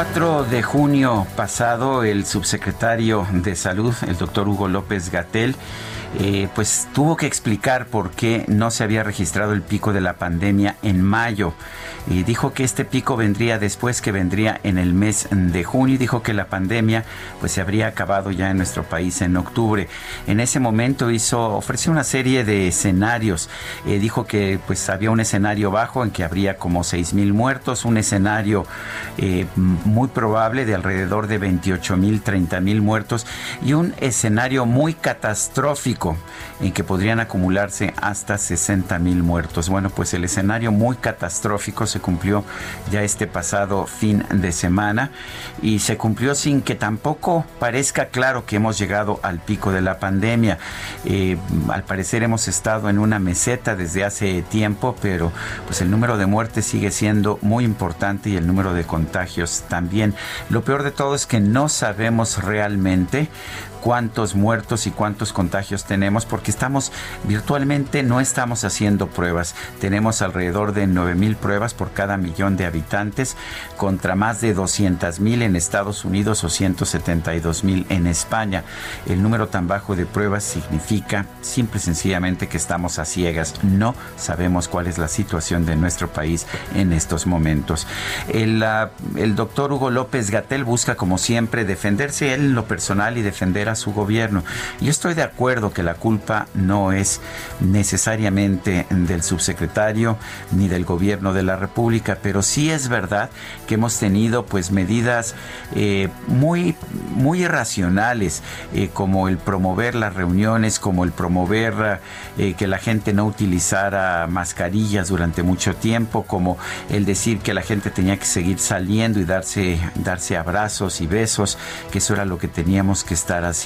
4 de junio pasado, el subsecretario de Salud, el doctor Hugo López Gatel, eh, pues tuvo que explicar por qué no se había registrado el pico de la pandemia en mayo. Y dijo que este pico vendría después, que vendría en el mes de junio. Y dijo que la pandemia pues se habría acabado ya en nuestro país en octubre. En ese momento hizo, ofreció una serie de escenarios. Eh, dijo que pues había un escenario bajo en que habría como 6 mil muertos, un escenario eh, muy probable de alrededor de 28 mil, 30 mil muertos y un escenario muy catastrófico en que podrían acumularse hasta 60 mil muertos. Bueno, pues el escenario muy catastrófico se cumplió ya este pasado fin de semana y se cumplió sin que tampoco parezca claro que hemos llegado al pico de la pandemia. Eh, al parecer hemos estado en una meseta desde hace tiempo, pero pues el número de muertes sigue siendo muy importante y el número de contagios Lo peor de todo es que no sabemos realmente cuántos muertos y cuántos contagios tenemos porque estamos virtualmente no estamos haciendo pruebas. Tenemos alrededor de 9 mil pruebas por cada millón de habitantes contra más de 200 mil en Estados Unidos o 172 mil en España. El número tan bajo de pruebas significa simple y sencillamente que estamos a ciegas. No sabemos cuál es la situación de nuestro país en estos momentos. El, uh, el doctor Hugo López Gatel busca como siempre defenderse él en lo personal y defender su gobierno. Yo estoy de acuerdo que la culpa no es necesariamente del subsecretario ni del gobierno de la República, pero sí es verdad que hemos tenido pues medidas eh, muy, muy irracionales, eh, como el promover las reuniones, como el promover eh, que la gente no utilizara mascarillas durante mucho tiempo, como el decir que la gente tenía que seguir saliendo y darse, darse abrazos y besos, que eso era lo que teníamos que estar haciendo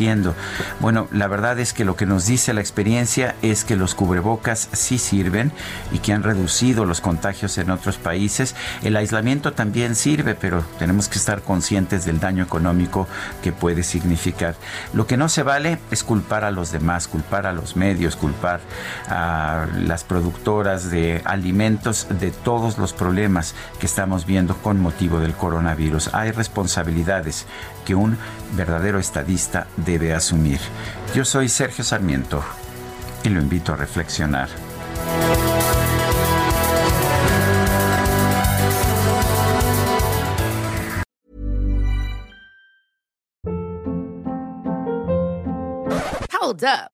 Bueno, la verdad es que lo que nos dice la experiencia es que los cubrebocas sí sirven y que han reducido los contagios en otros países. El aislamiento también sirve, pero tenemos que estar conscientes del daño económico que puede significar. Lo que no se vale es culpar a los demás, culpar a los medios, culpar a las productoras de alimentos de todos los problemas que estamos viendo con motivo del coronavirus. Hay responsabilidades que un verdadero estadista debe asumir. Yo soy Sergio Sarmiento y lo invito a reflexionar. Hold up.